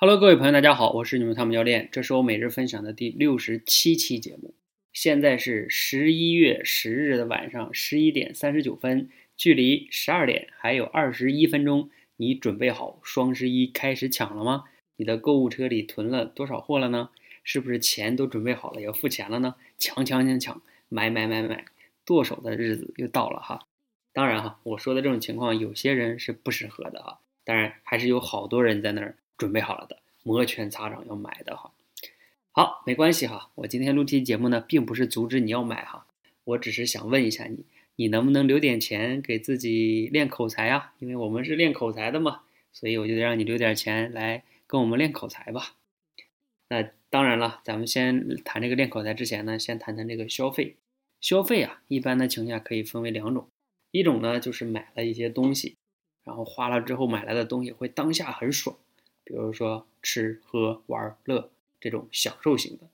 Hello，各位朋友，大家好，我是你们汤姆教练，这是我每日分享的第六十七期节目。现在是十一月十日的晚上十一点三十九分，距离十二点还有二十一分钟。你准备好双十一开始抢了吗？你的购物车里囤了多少货了呢？是不是钱都准备好了要付钱了呢？抢抢抢抢，买买买买，剁手的日子又到了哈。当然哈，我说的这种情况，有些人是不适合的啊。当然，还是有好多人在那儿。准备好了的，摩拳擦掌要买的哈，好，没关系哈，我今天录期节目呢，并不是阻止你要买哈，我只是想问一下你，你能不能留点钱给自己练口才啊？因为我们是练口才的嘛，所以我就得让你留点钱来跟我们练口才吧。那当然了，咱们先谈这个练口才之前呢，先谈谈这个消费。消费啊，一般的情况下可以分为两种，一种呢就是买了一些东西，然后花了之后买来的东西会当下很爽。比如说吃喝玩乐这种享受型的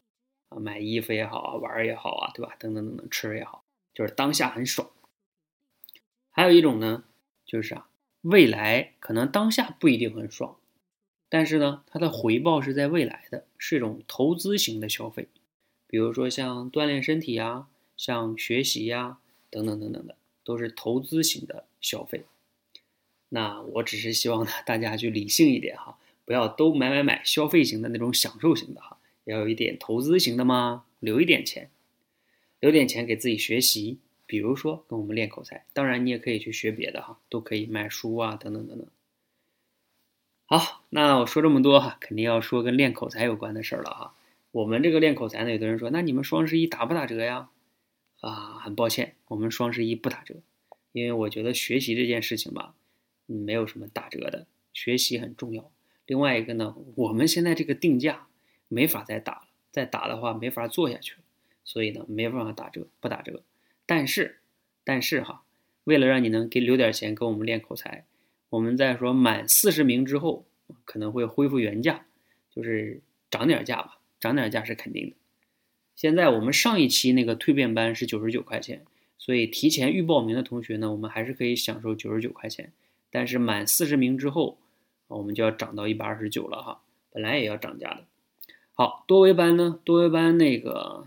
啊，买衣服也好啊，玩也好啊，对吧？等等等等，吃也好，就是当下很爽。还有一种呢，就是啊，未来可能当下不一定很爽，但是呢，它的回报是在未来的，是一种投资型的消费。比如说像锻炼身体呀，像学习呀，等等等等的，都是投资型的消费。那我只是希望呢，大家去理性一点哈。不要都买买买，消费型的那种享受型的哈，要有一点投资型的嘛，留一点钱，留点钱给自己学习，比如说跟我们练口才，当然你也可以去学别的哈，都可以买书啊，等等等等。好，那我说这么多哈，肯定要说跟练口才有关的事儿了哈。我们这个练口才呢，有的人说，那你们双十一打不打折呀？啊，很抱歉，我们双十一不打折，因为我觉得学习这件事情吧，嗯没有什么打折的，学习很重要。另外一个呢，我们现在这个定价没法再打了，再打的话没法做下去了，所以呢没办法打折，不打折。但是，但是哈，为了让你能给留点钱跟我们练口才，我们在说满四十名之后可能会恢复原价，就是涨点价吧，涨点价是肯定的。现在我们上一期那个蜕变班是九十九块钱，所以提前预报名的同学呢，我们还是可以享受九十九块钱。但是满四十名之后，我们就要涨到一百二十九了哈，本来也要涨价的。好多维班呢，多维班那个，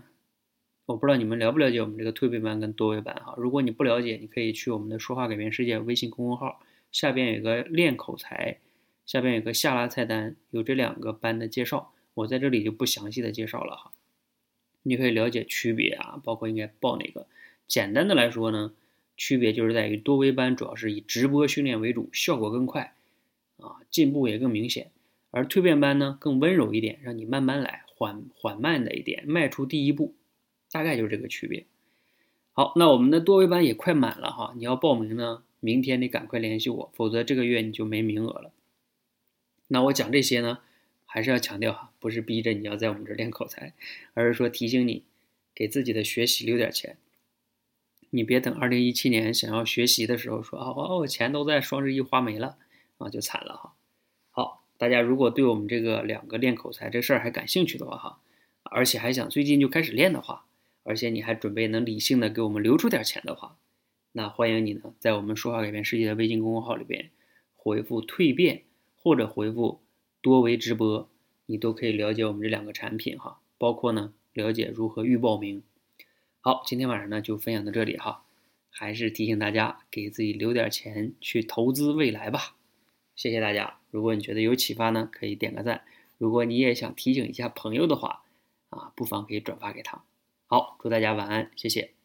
我不知道你们了不了解我们这个蜕变班跟多维班哈。如果你不了解，你可以去我们的说话改变世界微信公众号下边有个练口才，下边有个下拉菜单，有这两个班的介绍，我在这里就不详细的介绍了哈。你可以了解区别啊，包括应该报哪个。简单的来说呢，区别就是在于多维班主要是以直播训练为主，效果更快。啊，进步也更明显，而蜕变班呢更温柔一点，让你慢慢来，缓缓慢的一点，迈出第一步，大概就是这个区别。好，那我们的多维班也快满了哈，你要报名呢，明天得赶快联系我，否则这个月你就没名额了。那我讲这些呢，还是要强调哈，不是逼着你要在我们这练口才，而是说提醒你，给自己的学习留点钱。你别等二零一七年想要学习的时候说啊，我钱都在双十一花没了。啊，就惨了哈。好，大家如果对我们这个两个练口才这事儿还感兴趣的话哈，而且还想最近就开始练的话，而且你还准备能理性的给我们留出点钱的话，那欢迎你呢在我们说话改变世界的微信公众号里边回复蜕变或者回复多维直播，你都可以了解我们这两个产品哈，包括呢了解如何预报名。好，今天晚上呢就分享到这里哈，还是提醒大家给自己留点钱去投资未来吧。谢谢大家！如果你觉得有启发呢，可以点个赞。如果你也想提醒一下朋友的话，啊，不妨可以转发给他。好，祝大家晚安，谢谢。